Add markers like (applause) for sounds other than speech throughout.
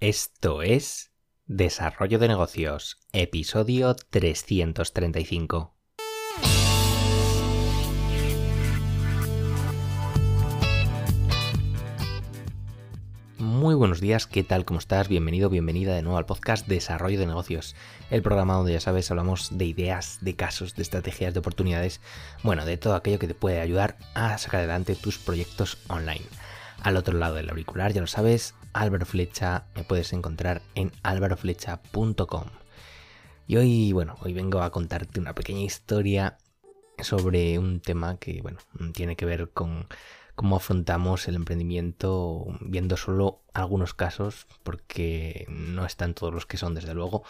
Esto es Desarrollo de Negocios, episodio 335. Muy buenos días, ¿qué tal? ¿Cómo estás? Bienvenido, bienvenida de nuevo al podcast Desarrollo de Negocios, el programa donde ya sabes hablamos de ideas, de casos, de estrategias, de oportunidades, bueno, de todo aquello que te puede ayudar a sacar adelante tus proyectos online. Al otro lado del auricular, ya lo sabes, Álvaro Flecha, me puedes encontrar en álvaroflecha.com. Y hoy, bueno, hoy vengo a contarte una pequeña historia sobre un tema que, bueno, tiene que ver con cómo afrontamos el emprendimiento viendo solo algunos casos, porque no están todos los que son, desde luego.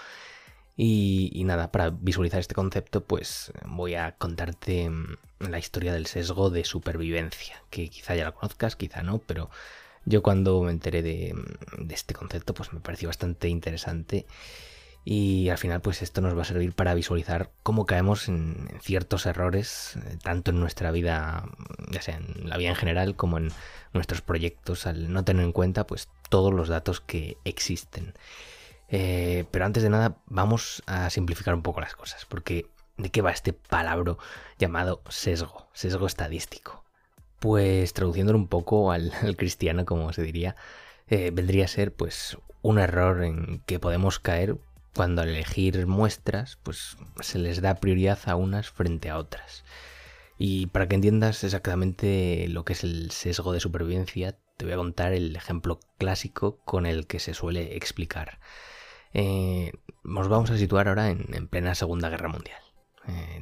Y, y, nada, para visualizar este concepto, pues voy a contarte la historia del sesgo de supervivencia, que quizá ya la conozcas, quizá no, pero yo cuando me enteré de, este concepto, pues me pareció bastante interesante. Y al final, pues esto nos va a servir para visualizar cómo caemos en, ciertos errores, eh, tanto en nuestra vida, ya sea en la vida en general, como en nuestros proyectos, al no tener en cuenta, pues, todos los datos que existen. Eh, pero antes de nada, vamos a simplificar un poco las cosas, porque ¿de qué va este palabra llamado sesgo, sesgo estadístico? Pues traduciéndolo un poco (laughs) al, cristiano, como se diría, eh, vendría a ser pues un error en que podemos caer cuando al elegir muestras, pues se les da prioridad a unas frente a otras. Y para que entiendas exactamente lo que es el sesgo de supervivencia, te voy a contar el ejemplo clásico con el que se suele explicar. Eh, nos vamos a situar ahora en plena Segunda Guerra Mundial.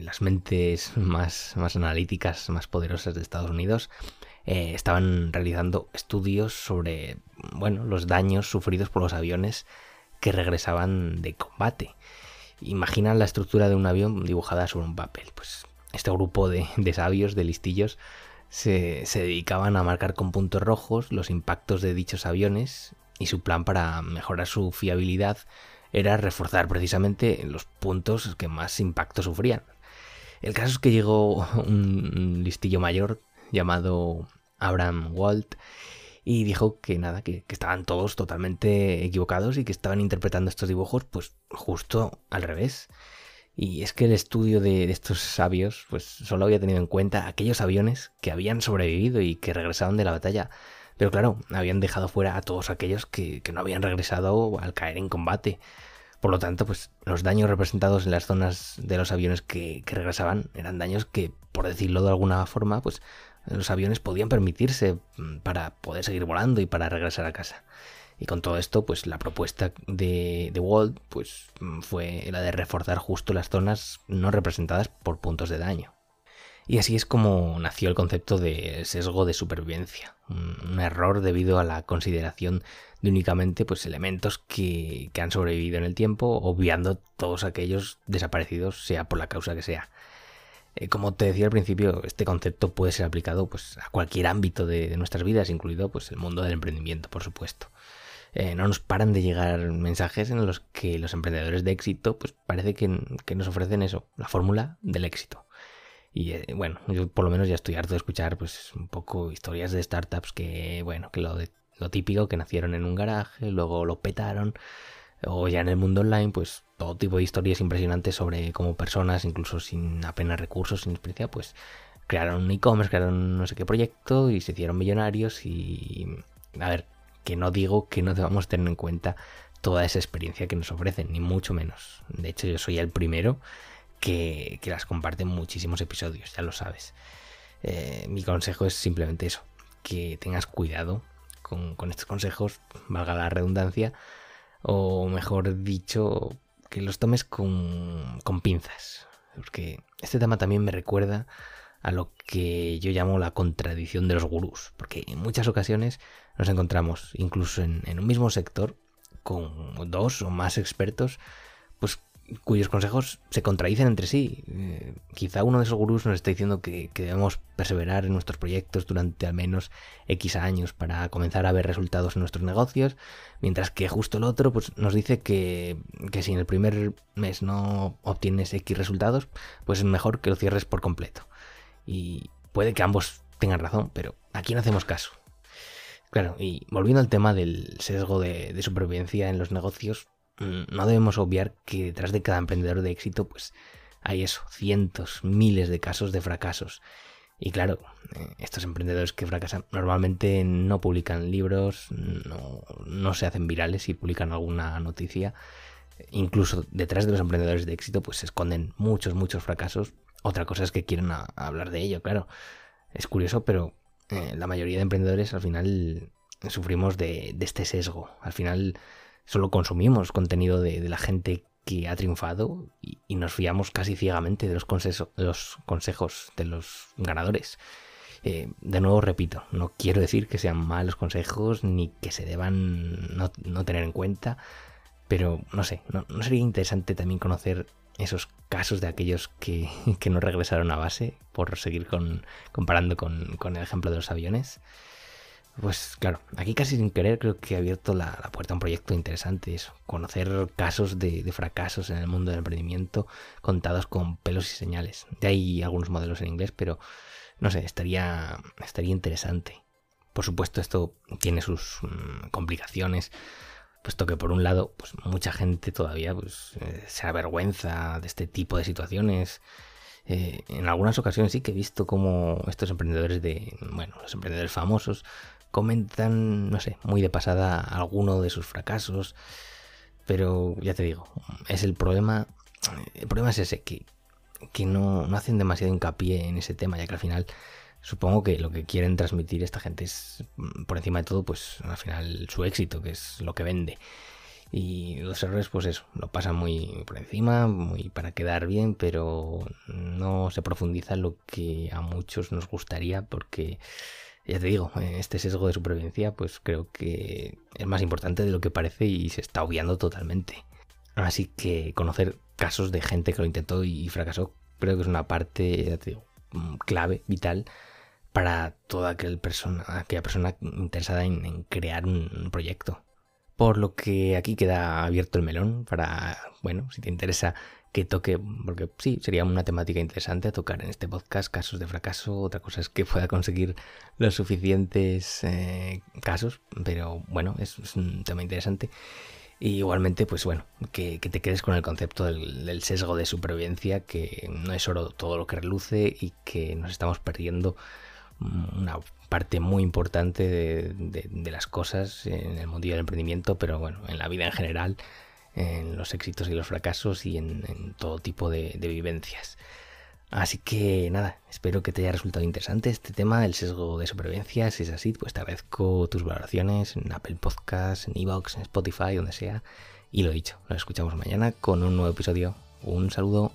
Las mentes más, más, analíticas, más poderosas de Estados Unidos, eh, estaban realizando estudios sobre bueno, los daños sufridos por los aviones que regresaban de combate. Imagina la estructura de un avión dibujada sobre un papel. Pues este grupo de, de sabios, de listillos, se, se dedicaban a marcar con puntos rojos los impactos de dichos aviones y su plan para mejorar su fiabilidad era reforzar precisamente los puntos que más impacto sufrían. El caso es que llegó (laughs) un listillo mayor llamado Abraham Walt y dijo que nada, que, estaban todos totalmente equivocados y que estaban interpretando estos dibujos pues justo al revés. Y es que el estudio de, estos sabios pues solo había tenido en cuenta aquellos aviones que habían sobrevivido y que regresaban de la batalla. Pero claro, habían dejado fuera a todos aquellos que, que no habían regresado al caer en combate. Por lo tanto, pues los daños representados en las zonas de los aviones que, regresaban eran daños que, por decirlo de alguna forma, pues los aviones podían permitirse mm, para poder seguir volando y para regresar a casa. Y con todo esto, pues la propuesta de, de Walt pues, mm, fue la de reforzar justo las zonas no representadas por puntos de daño. Y así es como nació el concepto de sesgo de supervivencia, un, error debido a la consideración de únicamente pues, elementos que, han sobrevivido en el tiempo, obviando todos aquellos desaparecidos, sea por la causa que sea. Eh, como te decía al principio, este concepto puede ser aplicado pues, a cualquier ámbito de, nuestras vidas, incluido pues, el mundo del emprendimiento, por supuesto. Eh, no nos paran de llegar mensajes en los que los emprendedores de éxito pues, parece que, que nos ofrecen eso, la fórmula del éxito y eh, bueno, yo por lo menos ya estoy harto de escuchar pues un poco historias de startups que, bueno, que lo, lo típico, que nacieron en un garaje, luego lo petaron, o ya en el mundo online, pues todo tipo de historias impresionantes sobre cómo personas, incluso sin apenas recursos, sin experiencia, pues crearon un e-commerce, crearon no sé qué proyecto y se hicieron millonarios y... A ver, que no digo que no debamos tener en cuenta toda esa experiencia que nos ofrecen, ni mucho menos. De hecho, yo soy el primero que, las comparten muchísimos episodios, ya lo sabes. Eh, mi consejo es simplemente eso, que tengas cuidado con, estos consejos, valga la redundancia, o mejor dicho, que los tomes con, con pinzas. Porque este tema también me recuerda a lo que yo llamo la contradicción de los gurús, porque en muchas ocasiones nos encontramos incluso en, en, un mismo sector con dos o más expertos, pues cuyos consejos se contradicen entre sí. Eh, quizá uno de esos gurús nos está diciendo que, debemos perseverar en nuestros proyectos durante al menos X años para comenzar a ver resultados en nuestros negocios, mientras que justo el otro pues, nos dice que, que si en el primer mes no obtienes X resultados, pues es mejor que lo cierres por completo. Y puede que ambos tengan razón, pero aquí no hacemos caso. Claro, y volviendo al tema del sesgo de, supervivencia en los negocios, no debemos obviar que detrás de cada emprendedor de éxito, pues hay eso, cientos, miles de casos de fracasos. Y claro, eh, estos emprendedores que fracasan normalmente no publican libros, no, no, se hacen virales y publican alguna noticia. Incluso detrás de los emprendedores de éxito pues se esconden muchos, muchos fracasos. Otra cosa es que quieren hablar de ello, claro. Es curioso, pero eh, la mayoría de emprendedores al final sufrimos de, este sesgo. Al final solo consumimos contenido de, la gente que ha triunfado y, nos fiamos casi ciegamente de los, consejos de los ganadores. Eh, de nuevo repito, no quiero decir que sean malos consejos ni que se deban no, tener en cuenta, pero no sé, no, sería interesante también conocer esos casos de aquellos que, (laughs) no regresaron a base, por seguir comparando con, el ejemplo de los aviones. Pues claro, aquí casi sin querer creo que he abierto la, puerta a un proyecto interesante, eso, conocer casos de, fracasos en el mundo del emprendimiento contados con pelos y señales. De ahí algunos modelos en inglés, pero no sé, estaría, estaría interesante. Por supuesto, esto tiene sus mm, complicaciones puesto que por un lado, pues mucha gente todavía pues, eh, se avergüenza de este tipo de situaciones. Eh, en algunas ocasiones sí que he visto como estos emprendedores de, bueno, los emprendedores famosos comentan, no sé, muy de pasada alguno de sus fracasos, pero ya te digo, es el problema, el problema es ese, que, que no, no hacen demasiado hincapié en ese tema, ya que al final supongo que lo que quieren transmitir esta gente es, mm, por encima de todo, pues al final su éxito, que es lo que vende. Y los errores, pues eso, lo pasan muy por encima, muy para quedar bien, pero no se profundiza lo que a muchos nos gustaría, porque ya te digo, este sesgo de supervivencia, pues creo que es más importante de lo que parece y se está obviando totalmente. Así que conocer casos de gente que lo intentó y fracasó, creo que es una parte, mm, clave, vital para toda persona, aquella persona interesada en, crear un, proyecto. Por lo que aquí queda abierto el melón para, bueno, si te interesa que toque, porque sí, sería una temática interesante tocar en este podcast, casos de fracaso, otra cosa es que pueda conseguir los suficientes eh, casos, pero bueno, es, un tema interesante. Igualmente, pues bueno, que, te quedes con el concepto del, del, sesgo de supervivencia, que no es oro todo lo que reluce y que nos estamos perdiendo una parte muy importante de, las cosas en el mundo del emprendimiento, pero bueno, en la vida en general, en los éxitos y los fracasos y en, todo tipo de, vivencias. Así que nada, espero que te haya resultado interesante este tema, el sesgo de supervivencia. Si es así, pues te agradezco tus valoraciones en Apple Podcasts, en Evox, en Spotify, donde sea. Y lo dicho, nos escuchamos mañana con un nuevo episodio. Un saludo.